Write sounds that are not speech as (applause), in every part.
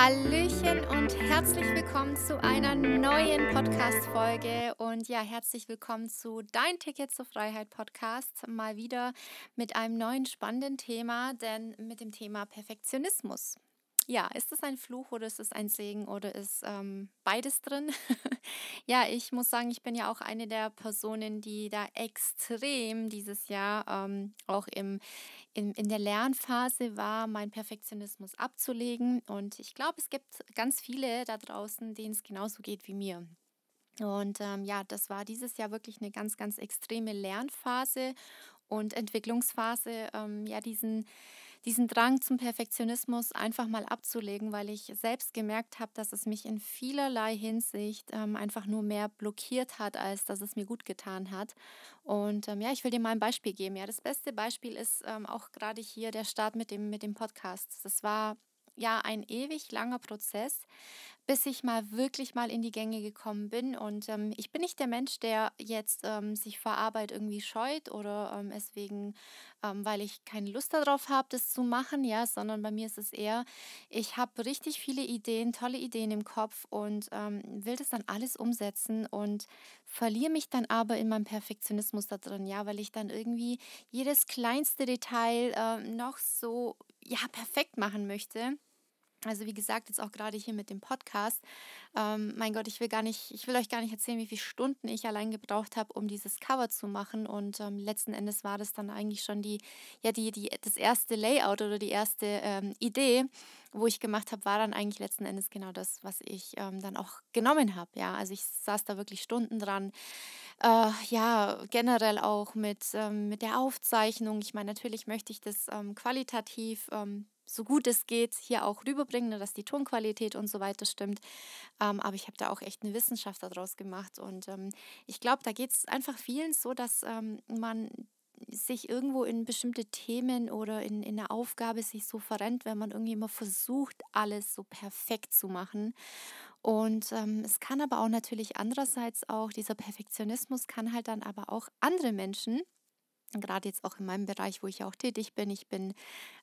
Hallöchen und herzlich willkommen zu einer neuen Podcast-Folge. Und ja, herzlich willkommen zu Dein Ticket zur Freiheit Podcast. Mal wieder mit einem neuen spannenden Thema, denn mit dem Thema Perfektionismus ja, ist es ein Fluch oder ist es ein Segen oder ist ähm, beides drin? (laughs) ja, ich muss sagen, ich bin ja auch eine der Personen, die da extrem dieses Jahr ähm, auch im, in, in der Lernphase war, meinen Perfektionismus abzulegen. Und ich glaube, es gibt ganz viele da draußen, denen es genauso geht wie mir. Und ähm, ja, das war dieses Jahr wirklich eine ganz, ganz extreme Lernphase und Entwicklungsphase, ähm, ja, diesen diesen Drang zum Perfektionismus einfach mal abzulegen, weil ich selbst gemerkt habe, dass es mich in vielerlei Hinsicht ähm, einfach nur mehr blockiert hat, als dass es mir gut getan hat. Und ähm, ja, ich will dir mal ein Beispiel geben. Ja, das beste Beispiel ist ähm, auch gerade hier der Start mit dem, mit dem Podcast. Das war ja ein ewig langer Prozess, bis ich mal wirklich mal in die Gänge gekommen bin. Und ähm, ich bin nicht der Mensch, der jetzt ähm, sich vor Arbeit irgendwie scheut oder ähm, es wegen, ähm, weil ich keine Lust darauf habe, das zu machen, ja, sondern bei mir ist es eher, ich habe richtig viele Ideen, tolle Ideen im Kopf und ähm, will das dann alles umsetzen und verliere mich dann aber in meinem Perfektionismus da drin, ja, weil ich dann irgendwie jedes kleinste Detail äh, noch so ja perfekt machen möchte. Also wie gesagt, jetzt auch gerade hier mit dem Podcast. Ähm, mein Gott, ich will gar nicht, ich will euch gar nicht erzählen, wie viele Stunden ich allein gebraucht habe, um dieses Cover zu machen. Und ähm, letzten Endes war das dann eigentlich schon die, ja, die, die, das erste Layout oder die erste ähm, Idee, wo ich gemacht habe, war dann eigentlich letzten Endes genau das, was ich ähm, dann auch genommen habe. Ja, also ich saß da wirklich Stunden dran. Äh, ja, generell auch mit, ähm, mit der Aufzeichnung. Ich meine, natürlich möchte ich das ähm, qualitativ so gut es geht hier auch rüberbringen, ne, dass die Tonqualität und so weiter stimmt. Ähm, aber ich habe da auch echt eine Wissenschaft daraus gemacht. Und ähm, ich glaube, da geht es einfach vielen so, dass ähm, man sich irgendwo in bestimmte Themen oder in, in eine Aufgabe sich so verrennt, wenn man irgendwie immer versucht, alles so perfekt zu machen. Und ähm, es kann aber auch natürlich andererseits auch, dieser Perfektionismus kann halt dann aber auch andere Menschen gerade jetzt auch in meinem Bereich, wo ich auch tätig bin. Ich bin,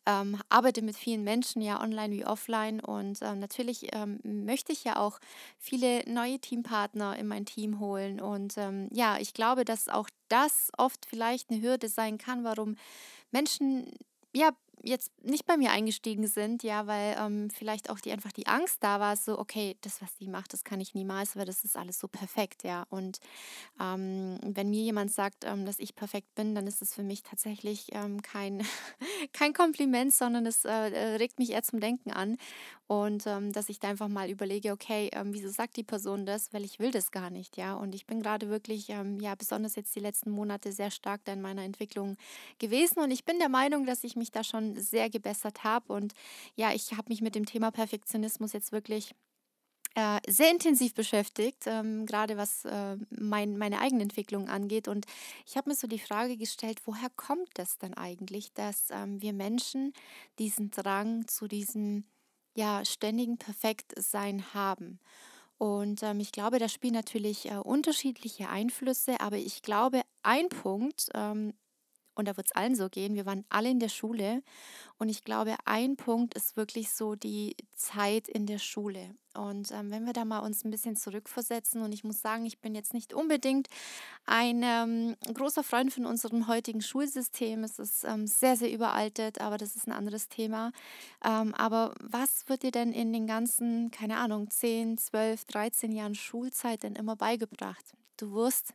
ähm, arbeite mit vielen Menschen, ja, online wie offline. Und ähm, natürlich ähm, möchte ich ja auch viele neue Teampartner in mein Team holen. Und ähm, ja, ich glaube, dass auch das oft vielleicht eine Hürde sein kann, warum Menschen ja jetzt nicht bei mir eingestiegen sind, ja, weil ähm, vielleicht auch die einfach die Angst da war, so, okay, das, was die macht, das kann ich niemals, weil das ist alles so perfekt, ja. Und ähm, wenn mir jemand sagt, ähm, dass ich perfekt bin, dann ist es für mich tatsächlich ähm, kein, (laughs) kein Kompliment, sondern es äh, regt mich eher zum Denken an. Und ähm, dass ich da einfach mal überlege, okay, ähm, wieso sagt die Person das? Weil ich will das gar nicht, ja. Und ich bin gerade wirklich, ja, besonders jetzt die letzten Monate sehr stark da in meiner Entwicklung gewesen. Und ich bin der Meinung, dass ich mich da schon sehr gebessert habe. Und ja, ich habe mich mit dem Thema Perfektionismus jetzt wirklich äh, sehr intensiv beschäftigt, ähm, gerade was äh, mein, meine Eigenentwicklung angeht. Und ich habe mir so die Frage gestellt, woher kommt das denn eigentlich, dass ähm, wir Menschen diesen Drang zu diesem ja, ständigen Perfektsein haben? Und ähm, ich glaube, da spielen natürlich äh, unterschiedliche Einflüsse, aber ich glaube, ein Punkt, ähm, und da wird es allen so gehen. Wir waren alle in der Schule und ich glaube, ein Punkt ist wirklich so die Zeit in der Schule. Und ähm, wenn wir da mal uns ein bisschen zurückversetzen und ich muss sagen, ich bin jetzt nicht unbedingt ein ähm, großer Freund von unserem heutigen Schulsystem. Es ist ähm, sehr, sehr überaltet, aber das ist ein anderes Thema. Ähm, aber was wird dir denn in den ganzen, keine Ahnung, 10, 12, 13 Jahren Schulzeit denn immer beigebracht? Du wirst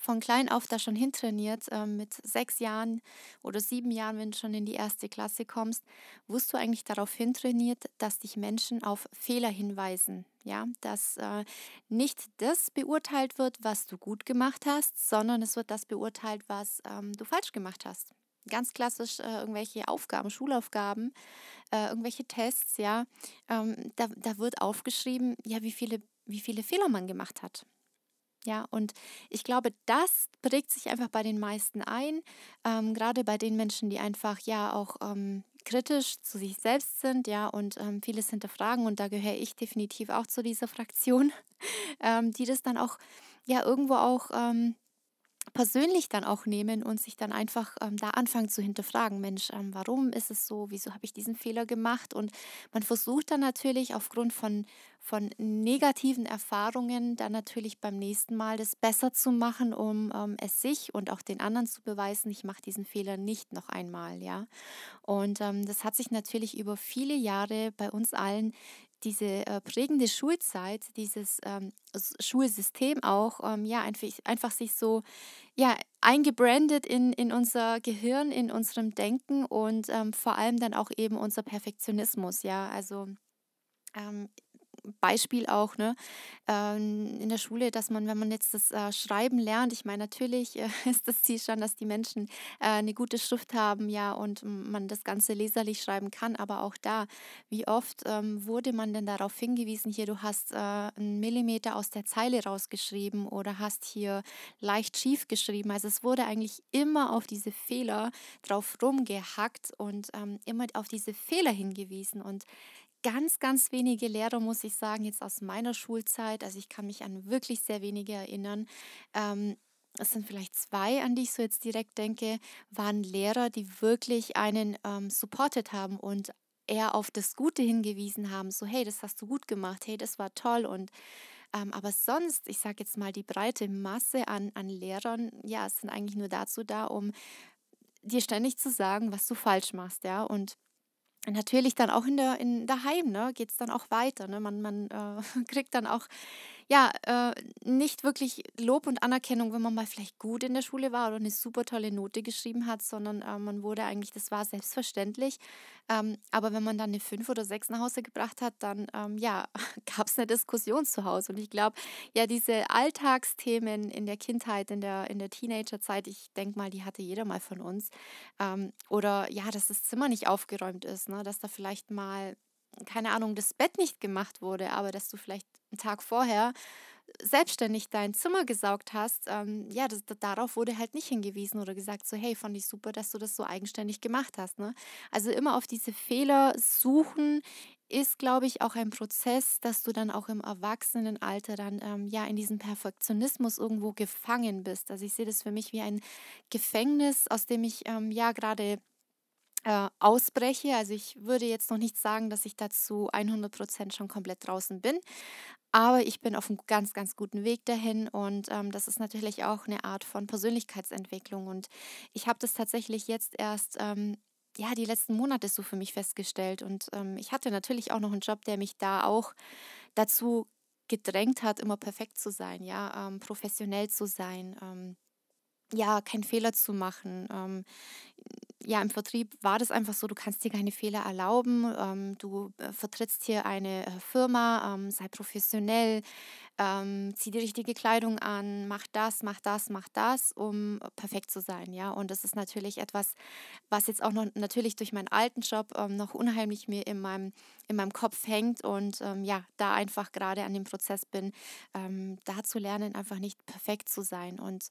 von klein auf da schon hintrainiert, äh, mit sechs Jahren oder sieben Jahren, wenn du schon in die erste Klasse kommst, wurdest du eigentlich darauf hintrainiert, dass dich Menschen auf Fehler hinweisen. Ja, dass äh, nicht das beurteilt wird, was du gut gemacht hast, sondern es wird das beurteilt, was ähm, du falsch gemacht hast. Ganz klassisch äh, irgendwelche Aufgaben, Schulaufgaben, äh, irgendwelche Tests, ja. Ähm, da, da wird aufgeschrieben, ja, wie viele, wie viele Fehler man gemacht hat. Ja, und ich glaube, das prägt sich einfach bei den meisten ein, ähm, gerade bei den Menschen, die einfach ja auch ähm, kritisch zu sich selbst sind, ja, und ähm, vieles hinterfragen. Und da gehöre ich definitiv auch zu dieser Fraktion, (laughs) ähm, die das dann auch ja irgendwo auch ähm, persönlich dann auch nehmen und sich dann einfach ähm, da anfangen zu hinterfragen, Mensch, ähm, warum ist es so, wieso habe ich diesen Fehler gemacht? Und man versucht dann natürlich aufgrund von, von negativen Erfahrungen dann natürlich beim nächsten Mal das besser zu machen, um ähm, es sich und auch den anderen zu beweisen, ich mache diesen Fehler nicht noch einmal, ja. Und ähm, das hat sich natürlich über viele Jahre bei uns allen diese äh, prägende Schulzeit, dieses ähm, Schulsystem auch, ähm, ja, einfach, einfach sich so ja, eingebrandet in, in unser Gehirn, in unserem Denken und ähm, vor allem dann auch eben unser Perfektionismus, ja, also ähm, Beispiel auch ne, ähm, in der Schule, dass man, wenn man jetzt das äh, Schreiben lernt, ich meine, natürlich äh, (laughs) ist das Ziel schon, dass die Menschen äh, eine gute Schrift haben, ja, und man das Ganze leserlich schreiben kann, aber auch da, wie oft ähm, wurde man denn darauf hingewiesen, hier, du hast einen Millimeter aus der Zeile rausgeschrieben oder hast hier leicht schief geschrieben. Also es wurde eigentlich immer auf diese Fehler drauf rumgehackt und ähm, immer auf diese Fehler hingewiesen und ganz, ganz wenige Lehrer, muss ich sagen, jetzt aus meiner Schulzeit. Also ich kann mich an wirklich sehr wenige erinnern. Ähm, es sind vielleicht zwei, an die ich so jetzt direkt denke, waren Lehrer, die wirklich einen ähm, supportet haben und eher auf das Gute hingewiesen haben. So, hey, das hast du gut gemacht, hey, das war toll. Und ähm, aber sonst, ich sage jetzt mal, die breite Masse an, an Lehrern, ja, sind eigentlich nur dazu da, um dir ständig zu sagen, was du falsch machst, ja. Und natürlich dann auch in der in daheim, ne, geht es dann auch weiter, ne? Man man, äh, (laughs) kriegt dann auch ja, äh, nicht wirklich Lob und Anerkennung, wenn man mal vielleicht gut in der Schule war oder eine super tolle Note geschrieben hat, sondern äh, man wurde eigentlich, das war selbstverständlich. Ähm, aber wenn man dann eine 5 oder 6 nach Hause gebracht hat, dann ähm, ja, (laughs) gab es eine Diskussion zu Hause. Und ich glaube, ja, diese Alltagsthemen in der Kindheit, in der, in der Teenagerzeit, ich denke mal, die hatte jeder mal von uns. Ähm, oder ja, dass das Zimmer nicht aufgeräumt ist, ne? dass da vielleicht mal keine Ahnung, das Bett nicht gemacht wurde, aber dass du vielleicht einen Tag vorher selbstständig dein Zimmer gesaugt hast, ähm, ja, das, darauf wurde halt nicht hingewiesen oder gesagt, so, hey, fand ich super, dass du das so eigenständig gemacht hast. Ne? Also immer auf diese Fehler suchen ist, glaube ich, auch ein Prozess, dass du dann auch im Erwachsenenalter dann ähm, ja in diesem Perfektionismus irgendwo gefangen bist. Also ich sehe das für mich wie ein Gefängnis, aus dem ich ähm, ja gerade äh, ausbreche. Also ich würde jetzt noch nicht sagen, dass ich dazu 100 Prozent schon komplett draußen bin, aber ich bin auf einem ganz, ganz guten Weg dahin und ähm, das ist natürlich auch eine Art von Persönlichkeitsentwicklung und ich habe das tatsächlich jetzt erst ähm, ja, die letzten Monate so für mich festgestellt. Und ähm, ich hatte natürlich auch noch einen Job, der mich da auch dazu gedrängt hat, immer perfekt zu sein, ja, ähm, professionell zu sein, ähm, ja, keinen Fehler zu machen. Ähm, ja, im Vertrieb war das einfach so, du kannst dir keine Fehler erlauben. Ähm, du äh, vertrittst hier eine äh, Firma, ähm, sei professionell, ähm, zieh die richtige Kleidung an, mach das, mach das, mach das, um perfekt zu sein. Ja, und das ist natürlich etwas, was jetzt auch noch natürlich durch meinen alten Job ähm, noch unheimlich mir in meinem, in meinem Kopf hängt und ähm, ja, da einfach gerade an dem Prozess bin, da zu lernen, einfach nicht perfekt zu sein. Und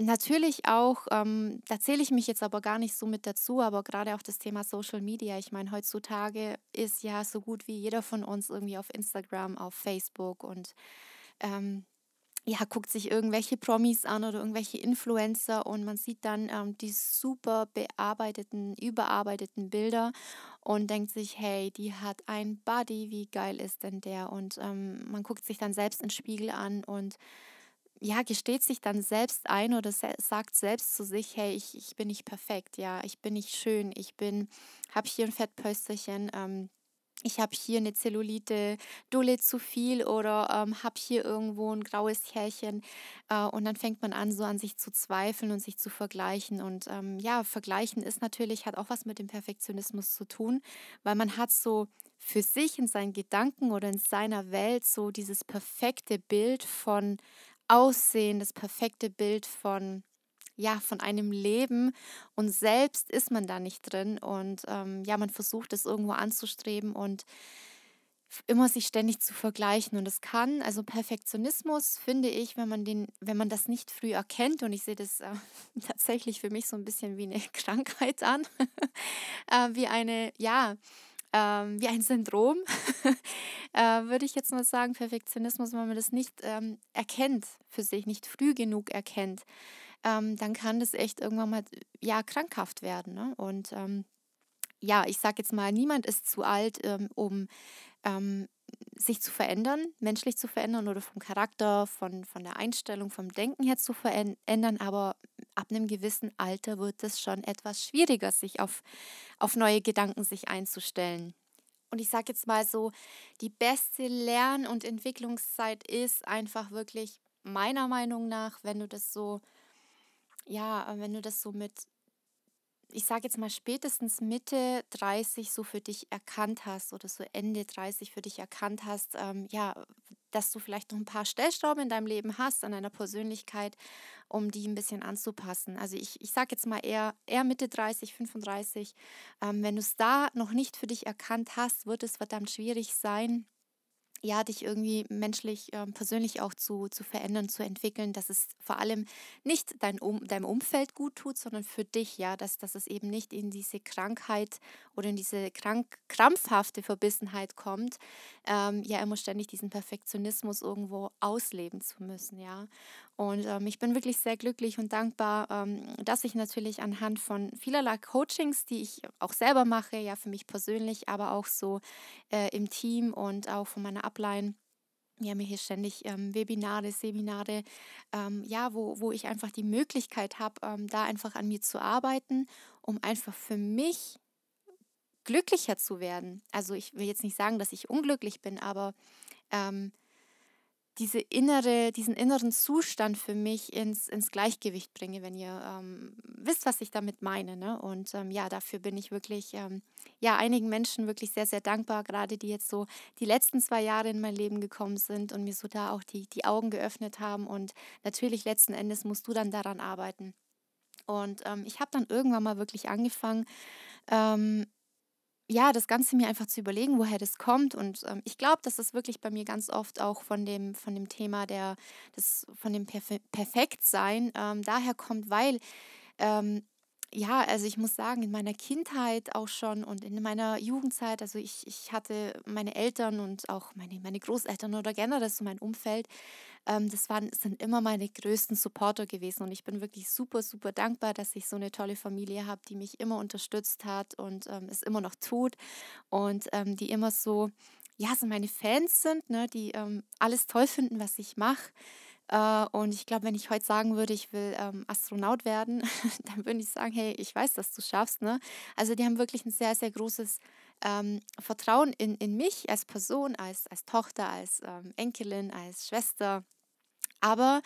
Natürlich auch, ähm, da zähle ich mich jetzt aber gar nicht so mit dazu, aber gerade auch das Thema Social Media. Ich meine, heutzutage ist ja so gut wie jeder von uns irgendwie auf Instagram, auf Facebook und ähm, ja, guckt sich irgendwelche Promis an oder irgendwelche Influencer und man sieht dann ähm, die super bearbeiteten, überarbeiteten Bilder und denkt sich, hey, die hat ein Body, wie geil ist denn der? Und ähm, man guckt sich dann selbst ins Spiegel an und ja, gesteht sich dann selbst ein oder se sagt selbst zu sich, hey, ich, ich bin nicht perfekt, ja, ich bin nicht schön, ich bin, habe hier ein Fettpösterchen, ähm, ich habe hier eine Zellulite, Dulle zu viel oder ähm, habe hier irgendwo ein graues Härchen. Äh, und dann fängt man an, so an sich zu zweifeln und sich zu vergleichen. Und ähm, ja, vergleichen ist natürlich, hat auch was mit dem Perfektionismus zu tun, weil man hat so für sich in seinen Gedanken oder in seiner Welt so dieses perfekte Bild von Aussehen, das perfekte Bild von ja, von einem Leben. Und selbst ist man da nicht drin. Und ähm, ja, man versucht es irgendwo anzustreben und immer sich ständig zu vergleichen. Und es kann, also Perfektionismus finde ich, wenn man den, wenn man das nicht früh erkennt und ich sehe das äh, (laughs) tatsächlich für mich so ein bisschen wie eine (laughs) Krankheit an, (laughs) äh, wie eine, ja, ähm, wie ein Syndrom, (laughs) äh, würde ich jetzt mal sagen, Perfektionismus, wenn man das nicht ähm, erkennt für sich, nicht früh genug erkennt, ähm, dann kann das echt irgendwann mal ja krankhaft werden. Ne? Und ähm, ja, ich sage jetzt mal, niemand ist zu alt, ähm, um ähm, sich zu verändern, menschlich zu verändern oder vom Charakter, von, von der Einstellung, vom Denken her zu verändern. Aber ab einem gewissen Alter wird es schon etwas schwieriger, sich auf, auf neue Gedanken sich einzustellen. Und ich sage jetzt mal so, die beste Lern- und Entwicklungszeit ist einfach wirklich meiner Meinung nach, wenn du das so, ja, wenn du das so mit ich sage jetzt mal spätestens Mitte 30 so für dich erkannt hast oder so Ende 30 für dich erkannt hast, ähm, ja, dass du vielleicht noch ein paar Stellschrauben in deinem Leben hast, an deiner Persönlichkeit, um die ein bisschen anzupassen. Also ich, ich sage jetzt mal eher, eher Mitte 30, 35. Ähm, wenn du es da noch nicht für dich erkannt hast, wird es verdammt schwierig sein, ja, dich irgendwie menschlich, ähm, persönlich auch zu, zu verändern, zu entwickeln, dass es vor allem nicht dein um, deinem Umfeld gut tut, sondern für dich, ja, dass, dass es eben nicht in diese Krankheit oder in diese krank, krampfhafte Verbissenheit kommt, ähm, ja, immer ständig diesen Perfektionismus irgendwo ausleben zu müssen, ja. Und ähm, ich bin wirklich sehr glücklich und dankbar, ähm, dass ich natürlich anhand von vielerlei Coachings, die ich auch selber mache, ja für mich persönlich, aber auch so äh, im Team und auch von meiner Upline, wir haben hier ständig ähm, Webinare, Seminare, ähm, ja, wo, wo ich einfach die Möglichkeit habe, ähm, da einfach an mir zu arbeiten, um einfach für mich glücklicher zu werden. Also ich will jetzt nicht sagen, dass ich unglücklich bin, aber ähm, diese innere, diesen inneren Zustand für mich ins, ins Gleichgewicht bringe, wenn ihr ähm, wisst, was ich damit meine. Ne? Und ähm, ja, dafür bin ich wirklich, ähm, ja, einigen Menschen wirklich sehr, sehr dankbar, gerade die jetzt so die letzten zwei Jahre in mein Leben gekommen sind und mir so da auch die, die Augen geöffnet haben. Und natürlich letzten Endes musst du dann daran arbeiten. Und ähm, ich habe dann irgendwann mal wirklich angefangen, ähm, ja, das Ganze mir einfach zu überlegen, woher das kommt. Und ähm, ich glaube, dass das wirklich bei mir ganz oft auch von dem, von dem Thema der, des, von dem Perfe Perfektsein ähm, daher kommt, weil ähm, ja, also ich muss sagen, in meiner Kindheit auch schon und in meiner Jugendzeit, also ich, ich hatte meine Eltern und auch meine, meine Großeltern oder generell so mein Umfeld, ähm, das waren, sind immer meine größten Supporter gewesen. Und ich bin wirklich super, super dankbar, dass ich so eine tolle Familie habe, die mich immer unterstützt hat und ähm, es immer noch tut und ähm, die immer so, ja, so meine Fans sind, ne, die ähm, alles toll finden, was ich mache äh, und ich glaube, wenn ich heute sagen würde, ich will ähm, Astronaut werden, (laughs) dann würde ich sagen, hey, ich weiß, dass du schaffst. Ne? Also die haben wirklich ein sehr, sehr großes ähm, Vertrauen in, in mich als Person, als, als Tochter, als ähm, Enkelin, als Schwester. Aber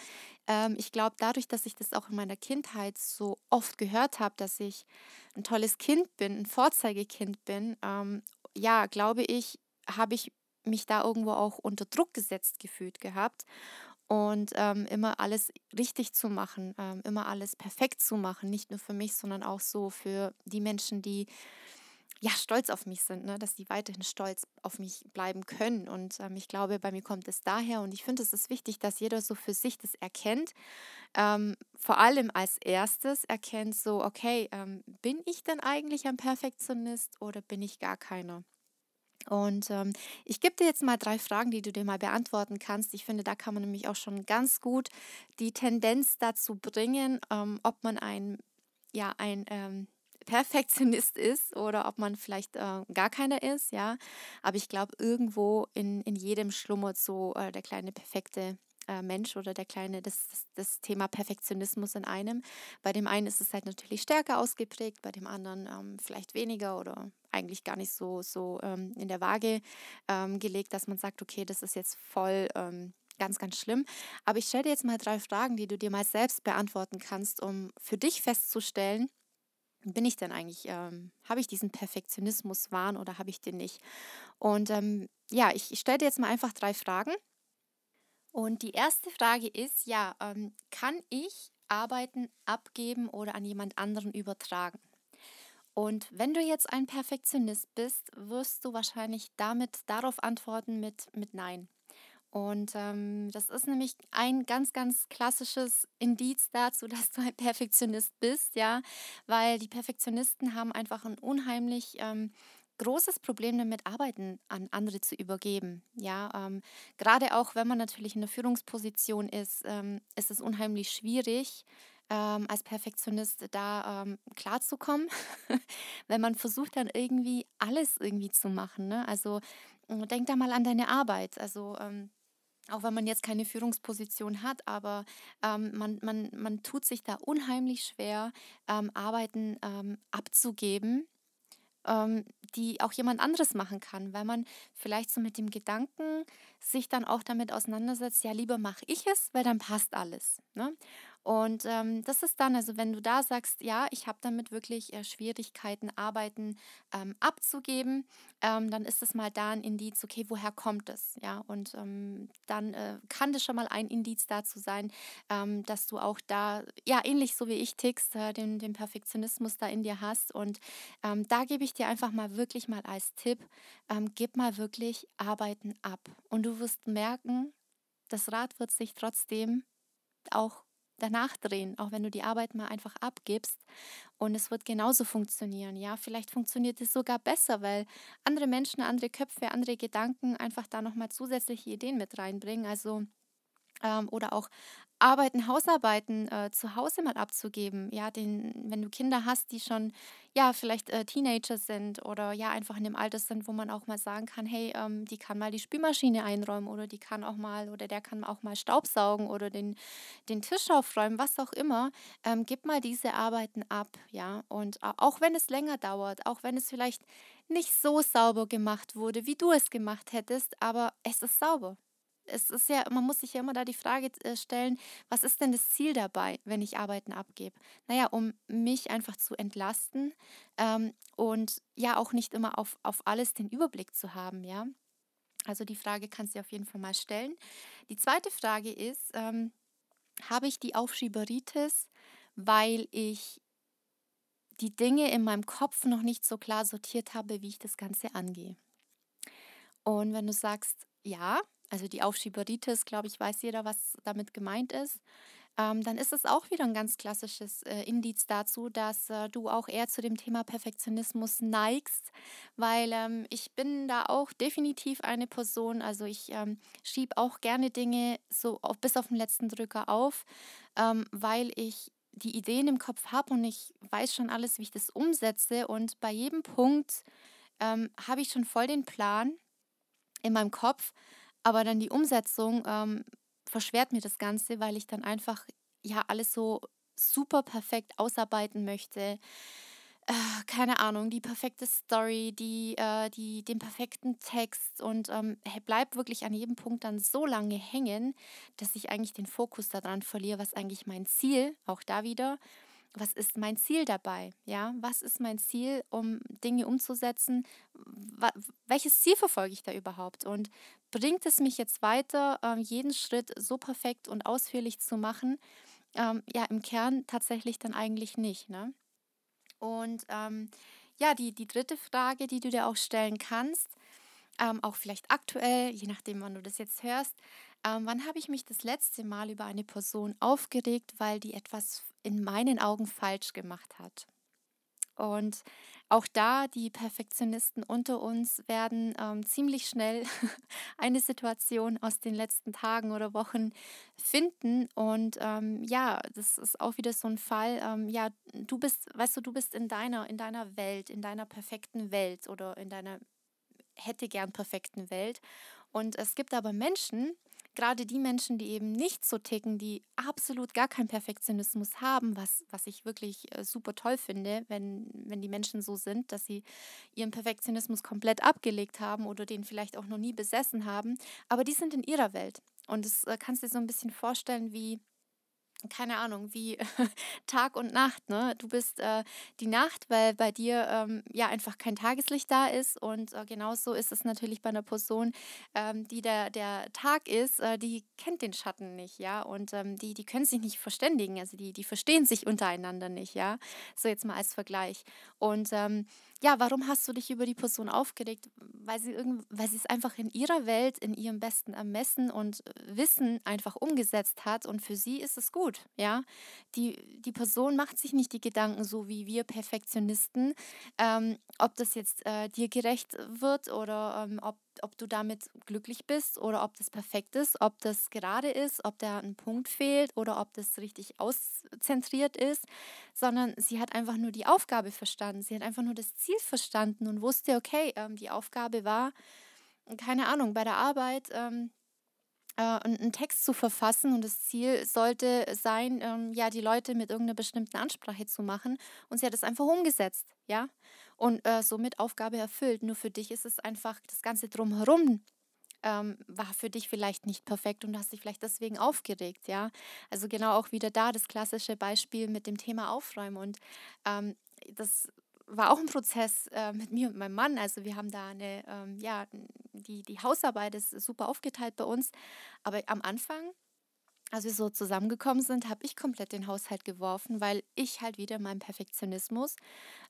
ähm, ich glaube, dadurch, dass ich das auch in meiner Kindheit so oft gehört habe, dass ich ein tolles Kind bin, ein Vorzeigekind bin, ähm, ja, glaube ich, habe ich mich da irgendwo auch unter Druck gesetzt gefühlt gehabt und ähm, immer alles richtig zu machen, ähm, immer alles perfekt zu machen, nicht nur für mich, sondern auch so für die Menschen, die ja stolz auf mich sind, ne? dass die weiterhin stolz auf mich bleiben können. Und ähm, ich glaube, bei mir kommt es daher und ich finde, es ist wichtig, dass jeder so für sich das erkennt. Ähm, vor allem als erstes erkennt so, okay, ähm, bin ich denn eigentlich ein Perfektionist oder bin ich gar keiner? Und ähm, ich gebe dir jetzt mal drei Fragen, die du dir mal beantworten kannst. Ich finde, da kann man nämlich auch schon ganz gut die Tendenz dazu bringen, ähm, ob man ein, ja, ein ähm, Perfektionist ist oder ob man vielleicht äh, gar keiner ist, ja. Aber ich glaube, irgendwo in, in jedem schlummert so äh, der kleine perfekte äh, Mensch oder der kleine, das, das, das, Thema Perfektionismus in einem. Bei dem einen ist es halt natürlich stärker ausgeprägt, bei dem anderen ähm, vielleicht weniger oder eigentlich gar nicht so, so ähm, in der Waage ähm, gelegt, dass man sagt, okay, das ist jetzt voll ähm, ganz, ganz schlimm. Aber ich stelle dir jetzt mal drei Fragen, die du dir mal selbst beantworten kannst, um für dich festzustellen, bin ich denn eigentlich, ähm, habe ich diesen Perfektionismus-Wahn oder habe ich den nicht? Und ähm, ja, ich, ich stelle dir jetzt mal einfach drei Fragen und die erste Frage ist, ja, ähm, kann ich Arbeiten abgeben oder an jemand anderen übertragen? Und wenn du jetzt ein Perfektionist bist, wirst du wahrscheinlich damit darauf antworten mit, mit Nein. Und ähm, das ist nämlich ein ganz, ganz klassisches Indiz dazu, (laughs) dass du ein Perfektionist bist, ja, weil die Perfektionisten haben einfach ein unheimlich ähm, großes Problem damit, Arbeiten an andere zu übergeben. Ja, ähm, gerade auch wenn man natürlich in der Führungsposition ist, ähm, ist es unheimlich schwierig, ähm, als Perfektionist da ähm, klarzukommen, (laughs) wenn man versucht dann irgendwie alles irgendwie zu machen. Ne? Also mm, denk da mal an deine Arbeit. Also ähm, auch wenn man jetzt keine Führungsposition hat, aber ähm, man, man, man tut sich da unheimlich schwer, ähm, Arbeiten ähm, abzugeben, ähm, die auch jemand anderes machen kann, weil man vielleicht so mit dem Gedanken sich dann auch damit auseinandersetzt, ja, lieber mache ich es, weil dann passt alles. Ne? Und ähm, das ist dann, also wenn du da sagst, ja, ich habe damit wirklich äh, Schwierigkeiten, Arbeiten ähm, abzugeben, ähm, dann ist das mal da ein Indiz, okay, woher kommt es? Ja, und ähm, dann äh, kann das schon mal ein Indiz dazu sein, ähm, dass du auch da, ja, ähnlich so wie ich tickst, äh, den, den Perfektionismus da in dir hast. Und ähm, da gebe ich dir einfach mal wirklich mal als Tipp, gib mal wirklich Arbeiten ab. Und du wirst merken, das Rad wird sich trotzdem auch danach drehen, auch wenn du die Arbeit mal einfach abgibst. Und es wird genauso funktionieren. Ja, vielleicht funktioniert es sogar besser, weil andere Menschen, andere Köpfe, andere Gedanken einfach da nochmal zusätzliche Ideen mit reinbringen. Also ähm, oder auch Arbeiten, Hausarbeiten äh, zu Hause mal abzugeben. Ja, den, wenn du Kinder hast, die schon ja vielleicht äh, Teenager sind oder ja einfach in dem Alter sind, wo man auch mal sagen kann, hey, ähm, die kann mal die Spülmaschine einräumen oder die kann auch mal oder der kann auch mal Staubsaugen oder den, den Tisch aufräumen, was auch immer. Ähm, gib mal diese Arbeiten ab, ja. Und auch wenn es länger dauert, auch wenn es vielleicht nicht so sauber gemacht wurde, wie du es gemacht hättest, aber es ist sauber es ist ja, man muss sich ja immer da die Frage äh, stellen, was ist denn das Ziel dabei, wenn ich Arbeiten abgebe? Naja, um mich einfach zu entlasten ähm, und ja auch nicht immer auf, auf alles den Überblick zu haben, ja. Also die Frage kannst du auf jeden Fall mal stellen. Die zweite Frage ist, ähm, habe ich die Aufschieberitis, weil ich die Dinge in meinem Kopf noch nicht so klar sortiert habe, wie ich das Ganze angehe? Und wenn du sagst, ja, also die Aufschieberitis, glaube ich, weiß jeder, was damit gemeint ist, ähm, dann ist es auch wieder ein ganz klassisches äh, Indiz dazu, dass äh, du auch eher zu dem Thema Perfektionismus neigst, weil ähm, ich bin da auch definitiv eine Person, also ich ähm, schiebe auch gerne Dinge so auf, bis auf den letzten Drücker auf, ähm, weil ich die Ideen im Kopf habe und ich weiß schon alles, wie ich das umsetze. Und bei jedem Punkt ähm, habe ich schon voll den Plan in meinem Kopf aber dann die Umsetzung ähm, verschwert mir das Ganze, weil ich dann einfach ja alles so super perfekt ausarbeiten möchte. Äh, keine Ahnung, die perfekte Story, die, äh, die, den perfekten Text und ähm, bleib wirklich an jedem Punkt dann so lange hängen, dass ich eigentlich den Fokus daran verliere, was eigentlich mein Ziel, auch da wieder, was ist mein Ziel dabei? Ja, was ist mein Ziel, um Dinge umzusetzen? Welches Ziel verfolge ich da überhaupt? Und bringt es mich jetzt weiter, ähm, jeden Schritt so perfekt und ausführlich zu machen? Ähm, ja, im Kern tatsächlich dann eigentlich nicht. Ne? Und ähm, ja, die, die dritte Frage, die du dir auch stellen kannst, ähm, auch vielleicht aktuell, je nachdem, wann du das jetzt hörst, ähm, wann habe ich mich das letzte Mal über eine Person aufgeregt, weil die etwas in meinen Augen falsch gemacht hat? Und auch da, die Perfektionisten unter uns werden ähm, ziemlich schnell (laughs) eine Situation aus den letzten Tagen oder Wochen finden. Und ähm, ja, das ist auch wieder so ein Fall. Ähm, ja, du bist, weißt du, du bist in deiner, in deiner Welt, in deiner perfekten Welt oder in deiner hätte gern perfekten Welt. Und es gibt aber Menschen, gerade die Menschen, die eben nicht so ticken, die absolut gar keinen Perfektionismus haben, was, was ich wirklich äh, super toll finde, wenn, wenn die Menschen so sind, dass sie ihren Perfektionismus komplett abgelegt haben oder den vielleicht auch noch nie besessen haben, aber die sind in ihrer Welt. Und das äh, kannst du dir so ein bisschen vorstellen wie keine Ahnung, wie (laughs) Tag und Nacht. Ne? Du bist äh, die Nacht, weil bei dir ähm, ja einfach kein Tageslicht da ist. Und äh, genauso ist es natürlich bei einer Person, ähm, die der, der Tag ist, äh, die kennt den Schatten nicht, ja. Und ähm, die, die können sich nicht verständigen, also die, die verstehen sich untereinander nicht, ja. So jetzt mal als Vergleich. Und ähm, ja, warum hast du dich über die Person aufgeregt? Weil sie, irgend, weil sie es einfach in ihrer Welt, in ihrem besten Ermessen und Wissen einfach umgesetzt hat und für sie ist es gut, ja. Die, die Person macht sich nicht die Gedanken so wie wir Perfektionisten, ähm, ob das jetzt äh, dir gerecht wird oder ähm, ob ob du damit glücklich bist oder ob das perfekt ist, ob das gerade ist, ob da ein Punkt fehlt oder ob das richtig auszentriert ist, sondern sie hat einfach nur die Aufgabe verstanden. Sie hat einfach nur das Ziel verstanden und wusste, okay, ähm, die Aufgabe war, keine Ahnung, bei der Arbeit ähm, äh, einen Text zu verfassen und das Ziel sollte sein, ähm, ja, die Leute mit irgendeiner bestimmten Ansprache zu machen und sie hat es einfach umgesetzt, ja und äh, somit Aufgabe erfüllt. Nur für dich ist es einfach das Ganze drumherum ähm, war für dich vielleicht nicht perfekt und du hast dich vielleicht deswegen aufgeregt, ja. Also genau auch wieder da das klassische Beispiel mit dem Thema Aufräumen und ähm, das war auch ein Prozess äh, mit mir und meinem Mann. Also wir haben da eine, ähm, ja, die, die Hausarbeit ist super aufgeteilt bei uns, aber am Anfang als wir so zusammengekommen sind, habe ich komplett den Haushalt geworfen, weil ich halt wieder meinem Perfektionismus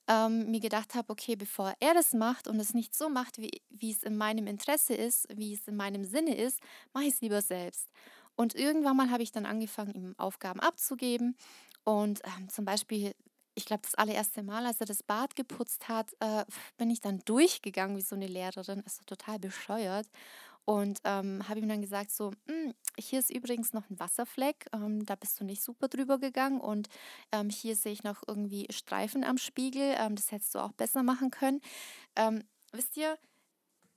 ähm, mir gedacht habe, okay, bevor er das macht und es nicht so macht, wie, wie es in meinem Interesse ist, wie es in meinem Sinne ist, mache ich es lieber selbst. Und irgendwann mal habe ich dann angefangen, ihm Aufgaben abzugeben. Und ähm, zum Beispiel, ich glaube, das allererste Mal, als er das Bad geputzt hat, äh, bin ich dann durchgegangen wie so eine Lehrerin. Also total bescheuert. Und ähm, habe ihm dann gesagt, so, hm, hier ist übrigens noch ein Wasserfleck, ähm, da bist du nicht super drüber gegangen und ähm, hier sehe ich noch irgendwie Streifen am Spiegel, ähm, das hättest du auch besser machen können. Ähm, wisst ihr,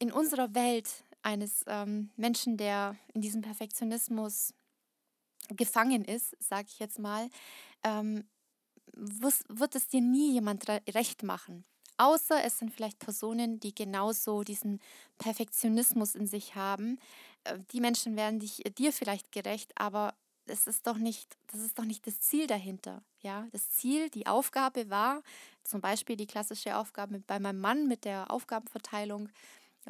in unserer Welt eines ähm, Menschen, der in diesem Perfektionismus gefangen ist, sage ich jetzt mal, wird es dir nie jemand recht machen. Außer es sind vielleicht Personen, die genauso diesen Perfektionismus in sich haben. Äh, die Menschen werden dich, äh, dir vielleicht gerecht, aber das ist doch nicht, das ist doch nicht das Ziel dahinter. Ja, das Ziel, die Aufgabe war, zum Beispiel die klassische Aufgabe bei meinem Mann mit der Aufgabenverteilung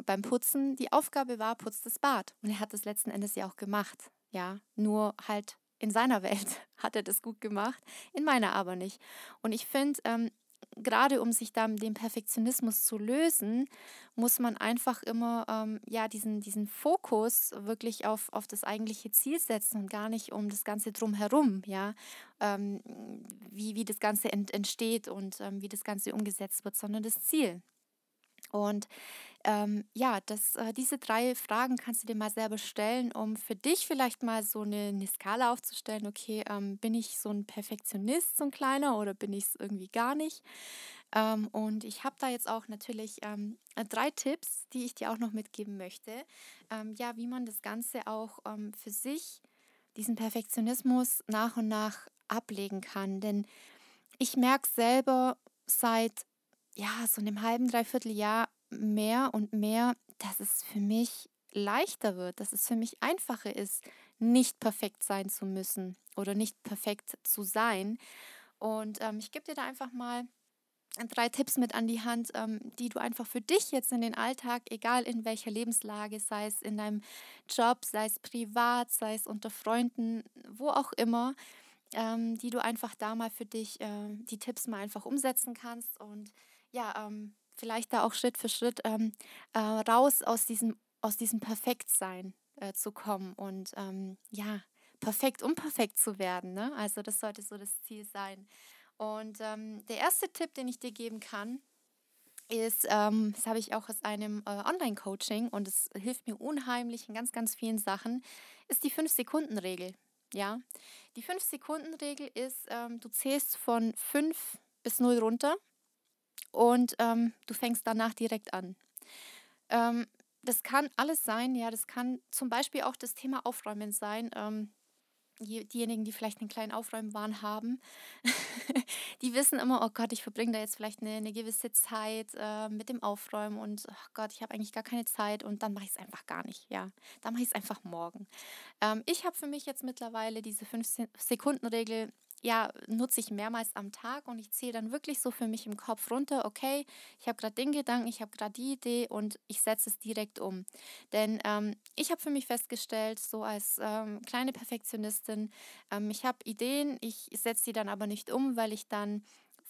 beim Putzen. Die Aufgabe war, putzt das Bad. Und er hat das letzten Endes ja auch gemacht. Ja, nur halt in seiner (laughs) Welt hat er das gut gemacht, in meiner aber nicht. Und ich finde, ähm, gerade um sich dann dem Perfektionismus zu lösen, muss man einfach immer ähm, ja, diesen, diesen Fokus wirklich auf, auf das eigentliche Ziel setzen und gar nicht um das Ganze drumherum, ja, ähm, wie, wie das Ganze ent, entsteht und ähm, wie das Ganze umgesetzt wird, sondern das Ziel. Und ähm, ja, das, äh, diese drei Fragen kannst du dir mal selber stellen, um für dich vielleicht mal so eine, eine Skala aufzustellen. Okay, ähm, bin ich so ein Perfektionist, so ein kleiner, oder bin ich es irgendwie gar nicht? Ähm, und ich habe da jetzt auch natürlich ähm, drei Tipps, die ich dir auch noch mitgeben möchte. Ähm, ja, wie man das Ganze auch ähm, für sich, diesen Perfektionismus nach und nach ablegen kann. Denn ich merke selber seit ja, so einem halben, dreiviertel Jahr mehr und mehr, dass es für mich leichter wird, dass es für mich einfacher ist, nicht perfekt sein zu müssen oder nicht perfekt zu sein. Und ähm, ich gebe dir da einfach mal drei Tipps mit an die Hand, ähm, die du einfach für dich jetzt in den Alltag, egal in welcher Lebenslage, sei es in deinem Job, sei es privat, sei es unter Freunden, wo auch immer, ähm, die du einfach da mal für dich, äh, die Tipps mal einfach umsetzen kannst und ja, ähm, vielleicht da auch Schritt für Schritt ähm, äh, raus aus diesem, aus diesem Perfektsein äh, zu kommen und ähm, ja, perfekt, unperfekt zu werden. Ne? Also das sollte so das Ziel sein. Und ähm, der erste Tipp, den ich dir geben kann, ist, ähm, das habe ich auch aus einem äh, Online-Coaching und es hilft mir unheimlich in ganz, ganz vielen Sachen, ist die 5-Sekunden-Regel. Ja, die 5-Sekunden-Regel ist, ähm, du zählst von 5 bis 0 runter und ähm, du fängst danach direkt an. Ähm, das kann alles sein, ja, das kann zum Beispiel auch das Thema Aufräumen sein. Ähm, diejenigen, die vielleicht einen kleinen Aufräumwahn haben, (laughs) die wissen immer, oh Gott, ich verbringe da jetzt vielleicht eine, eine gewisse Zeit äh, mit dem Aufräumen und oh Gott, ich habe eigentlich gar keine Zeit und dann mache ich es einfach gar nicht. Ja, dann mache ich es einfach morgen. Ähm, ich habe für mich jetzt mittlerweile diese 5-Sekunden-Regel ja, nutze ich mehrmals am Tag und ich zähle dann wirklich so für mich im Kopf runter, okay, ich habe gerade den Gedanken, ich habe gerade die Idee und ich setze es direkt um. Denn ähm, ich habe für mich festgestellt, so als ähm, kleine Perfektionistin, ähm, ich habe Ideen, ich setze sie dann aber nicht um, weil ich dann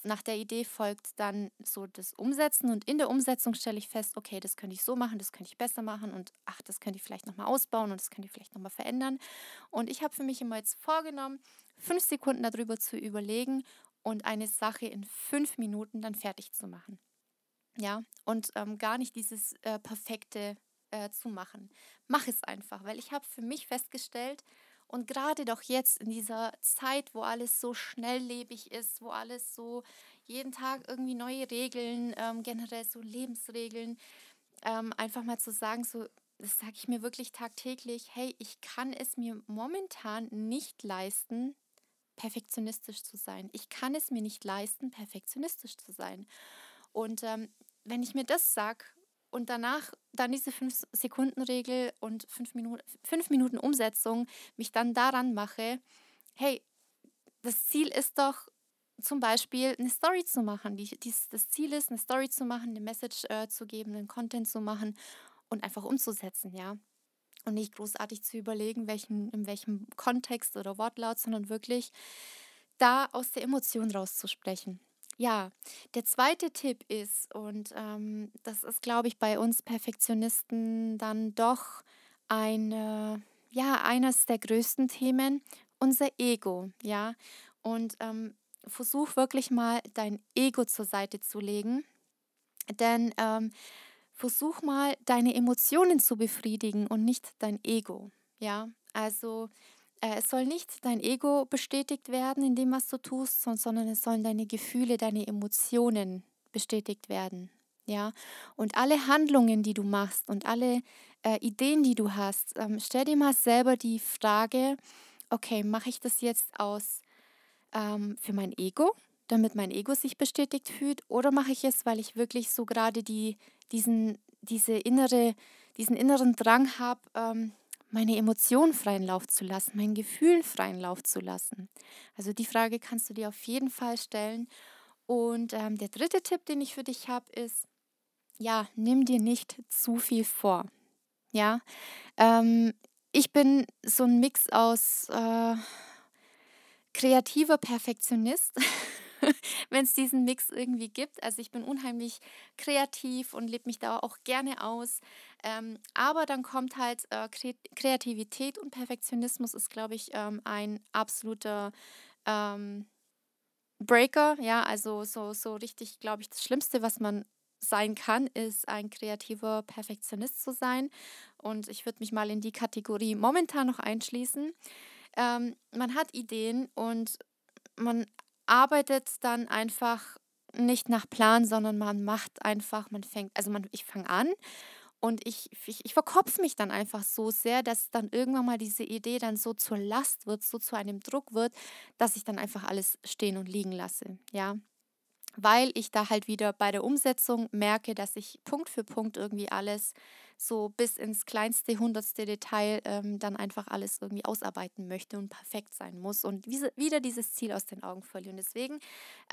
nach der Idee folgt dann so das Umsetzen und in der Umsetzung stelle ich fest, okay, das könnte ich so machen, das könnte ich besser machen und ach, das könnte ich vielleicht nochmal ausbauen und das könnte ich vielleicht nochmal verändern. Und ich habe für mich immer jetzt vorgenommen, fünf Sekunden darüber zu überlegen und eine Sache in fünf Minuten dann fertig zu machen. Ja, und ähm, gar nicht dieses äh, perfekte äh, zu machen. Mach es einfach, weil ich habe für mich festgestellt, und gerade doch jetzt in dieser Zeit, wo alles so schnelllebig ist, wo alles so jeden Tag irgendwie neue Regeln, ähm, generell so Lebensregeln, ähm, einfach mal zu sagen, so, das sage ich mir wirklich tagtäglich, hey, ich kann es mir momentan nicht leisten, perfektionistisch zu sein. Ich kann es mir nicht leisten, perfektionistisch zu sein. Und ähm, wenn ich mir das sage und danach dann diese 5-Sekunden-Regel und 5 Minuten, Minuten Umsetzung mich dann daran mache, hey, das Ziel ist doch zum Beispiel eine Story zu machen. Die, die, das Ziel ist, eine Story zu machen, eine Message äh, zu geben, einen Content zu machen und einfach umzusetzen, ja. Und nicht großartig zu überlegen, welchen, in welchem Kontext oder Wortlaut, sondern wirklich da aus der Emotion rauszusprechen. Ja, der zweite Tipp ist, und ähm, das ist, glaube ich, bei uns Perfektionisten dann doch eine, ja, eines der größten Themen, unser Ego, ja. Und ähm, versuch wirklich mal dein Ego zur Seite zu legen, denn ähm, versuch mal deine Emotionen zu befriedigen und nicht dein Ego, ja. Also es soll nicht dein Ego bestätigt werden in dem, was du tust, sondern es sollen deine Gefühle, deine Emotionen bestätigt werden. Ja, und alle Handlungen, die du machst und alle äh, Ideen, die du hast, ähm, stell dir mal selber die Frage, okay, mache ich das jetzt aus ähm, für mein Ego, damit mein Ego sich bestätigt fühlt, oder mache ich es, weil ich wirklich so gerade die, diesen, diese innere, diesen inneren Drang habe, ähm, meine Emotionen freien Lauf zu lassen, meinen Gefühlen freien Lauf zu lassen? Also die Frage kannst du dir auf jeden Fall stellen. Und ähm, der dritte Tipp, den ich für dich habe, ist, ja, nimm dir nicht zu viel vor. Ja, ähm, ich bin so ein Mix aus äh, kreativer Perfektionist (laughs) wenn es diesen Mix irgendwie gibt. Also ich bin unheimlich kreativ und lebe mich da auch gerne aus. Ähm, aber dann kommt halt äh, Kreativität und Perfektionismus ist, glaube ich, ähm, ein absoluter ähm, Breaker. Ja, also so, so richtig, glaube ich, das Schlimmste, was man sein kann, ist ein kreativer Perfektionist zu sein. Und ich würde mich mal in die Kategorie momentan noch einschließen. Ähm, man hat Ideen und man arbeitet dann einfach nicht nach Plan, sondern man macht einfach, man fängt, also man, ich fange an und ich, ich, ich verkopfe mich dann einfach so sehr, dass dann irgendwann mal diese Idee dann so zur Last wird, so zu einem Druck wird, dass ich dann einfach alles stehen und liegen lasse. Ja weil ich da halt wieder bei der Umsetzung merke, dass ich Punkt für Punkt irgendwie alles so bis ins kleinste, hundertste Detail ähm, dann einfach alles irgendwie ausarbeiten möchte und perfekt sein muss und wieder dieses Ziel aus den Augen verliere. Und deswegen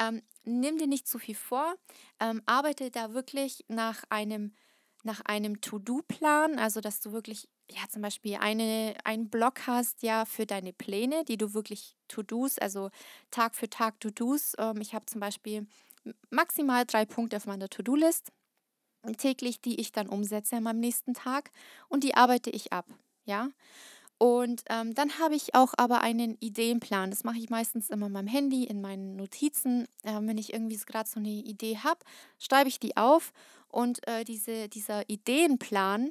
ähm, nimm dir nicht zu viel vor, ähm, arbeite da wirklich nach einem, nach einem To-Do-Plan, also dass du wirklich ja, zum Beispiel eine, einen Block hast ja für deine Pläne, die du wirklich To-Dos, also Tag für Tag To-Dos. Ähm, ich habe zum Beispiel maximal drei Punkte auf meiner To-Do-List täglich, die ich dann umsetze meinem nächsten Tag und die arbeite ich ab, ja. Und ähm, dann habe ich auch aber einen Ideenplan. Das mache ich meistens immer in meinem Handy, in meinen Notizen. Äh, wenn ich irgendwie gerade so eine Idee habe, schreibe ich die auf. Und äh, diese, dieser Ideenplan,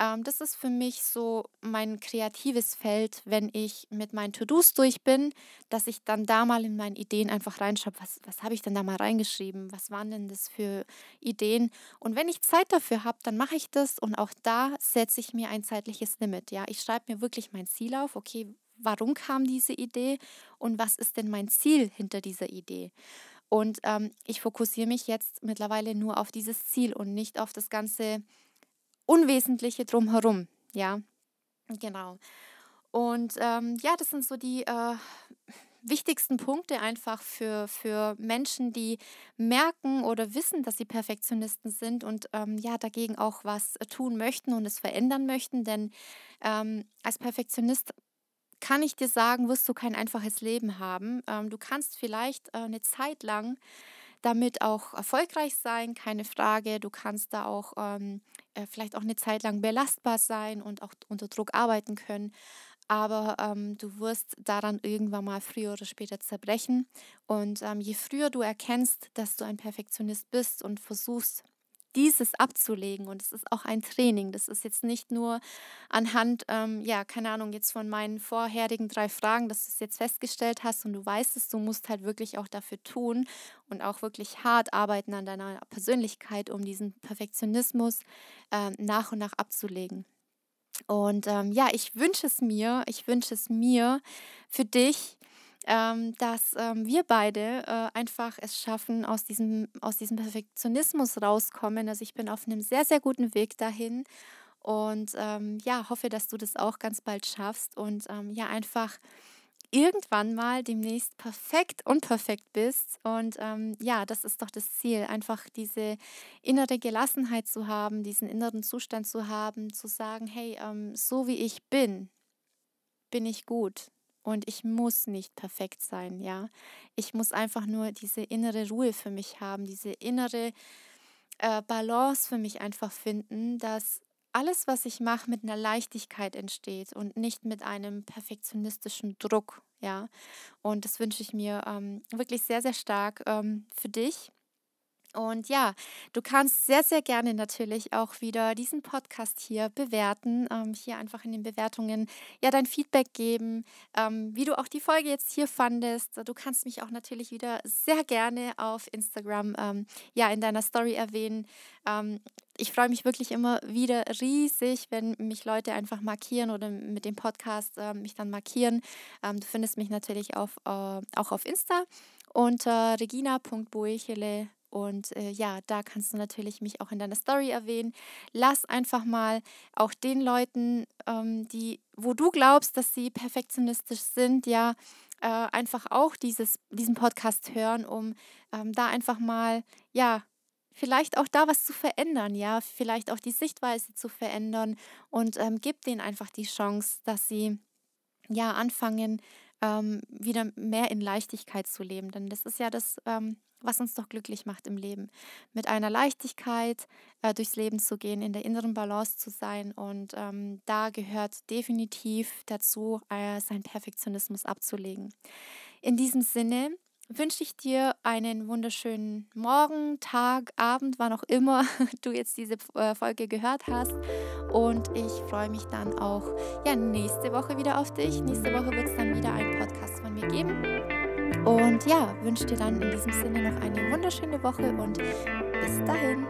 ähm, das ist für mich so mein kreatives Feld, wenn ich mit meinen To-Dos durch bin, dass ich dann da mal in meine Ideen einfach reinschaue, was, was habe ich denn da mal reingeschrieben, was waren denn das für Ideen. Und wenn ich Zeit dafür habe, dann mache ich das und auch da setze ich mir ein zeitliches Limit. Ja, ich schreibe mir wirklich mein Ziel auf, okay, warum kam diese Idee und was ist denn mein Ziel hinter dieser Idee. Und ähm, ich fokussiere mich jetzt mittlerweile nur auf dieses Ziel und nicht auf das ganze Unwesentliche drumherum. Ja, genau. Und ähm, ja, das sind so die äh, wichtigsten Punkte einfach für, für Menschen, die merken oder wissen, dass sie Perfektionisten sind und ähm, ja, dagegen auch was tun möchten und es verändern möchten. Denn ähm, als Perfektionist kann ich dir sagen, wirst du kein einfaches Leben haben. Ähm, du kannst vielleicht äh, eine Zeit lang damit auch erfolgreich sein, keine Frage. Du kannst da auch ähm, äh, vielleicht auch eine Zeit lang belastbar sein und auch unter Druck arbeiten können. Aber ähm, du wirst daran irgendwann mal früher oder später zerbrechen. Und ähm, je früher du erkennst, dass du ein Perfektionist bist und versuchst, dieses abzulegen. Und es ist auch ein Training. Das ist jetzt nicht nur anhand, ähm, ja, keine Ahnung, jetzt von meinen vorherigen drei Fragen, dass du es jetzt festgestellt hast und du weißt es, du musst halt wirklich auch dafür tun und auch wirklich hart arbeiten an deiner Persönlichkeit, um diesen Perfektionismus äh, nach und nach abzulegen. Und ähm, ja, ich wünsche es mir, ich wünsche es mir für dich, ähm, dass ähm, wir beide äh, einfach es schaffen, aus diesem, aus diesem Perfektionismus rauskommen. Also ich bin auf einem sehr, sehr guten Weg dahin und ähm, ja, hoffe, dass du das auch ganz bald schaffst und ähm, ja, einfach irgendwann mal demnächst perfekt und perfekt bist. Und ähm, ja, das ist doch das Ziel, einfach diese innere Gelassenheit zu haben, diesen inneren Zustand zu haben, zu sagen, hey, ähm, so wie ich bin, bin ich gut. Und ich muss nicht perfekt sein, ja. Ich muss einfach nur diese innere Ruhe für mich haben, diese innere äh, Balance für mich einfach finden, dass alles, was ich mache, mit einer Leichtigkeit entsteht und nicht mit einem perfektionistischen Druck, ja. Und das wünsche ich mir ähm, wirklich sehr, sehr stark ähm, für dich. Und ja, du kannst sehr, sehr gerne natürlich auch wieder diesen Podcast hier bewerten, ähm, hier einfach in den Bewertungen ja dein Feedback geben, ähm, wie du auch die Folge jetzt hier fandest. Du kannst mich auch natürlich wieder sehr gerne auf Instagram ähm, ja in deiner Story erwähnen. Ähm, ich freue mich wirklich immer wieder riesig, wenn mich Leute einfach markieren oder mit dem Podcast äh, mich dann markieren. Ähm, du findest mich natürlich auf, äh, auch auf Insta unter regina.boechele und äh, ja, da kannst du natürlich mich auch in deiner Story erwähnen. Lass einfach mal auch den Leuten, ähm, die, wo du glaubst, dass sie perfektionistisch sind, ja, äh, einfach auch dieses, diesen Podcast hören, um ähm, da einfach mal, ja, vielleicht auch da was zu verändern, ja, vielleicht auch die Sichtweise zu verändern und ähm, gib denen einfach die Chance, dass sie ja anfangen, ähm, wieder mehr in Leichtigkeit zu leben. Denn das ist ja das, ähm, was uns doch glücklich macht im Leben. Mit einer Leichtigkeit äh, durchs Leben zu gehen, in der inneren Balance zu sein. Und ähm, da gehört definitiv dazu, äh, seinen Perfektionismus abzulegen. In diesem Sinne wünsche ich dir einen wunderschönen Morgen, Tag, Abend, wann auch immer (laughs) du jetzt diese äh, Folge gehört hast. Und ich freue mich dann auch ja, nächste Woche wieder auf dich. Nächste Woche wird es dann wieder einen Geben. Und ja, wünsche dir dann in diesem Sinne noch eine wunderschöne Woche und bis dahin.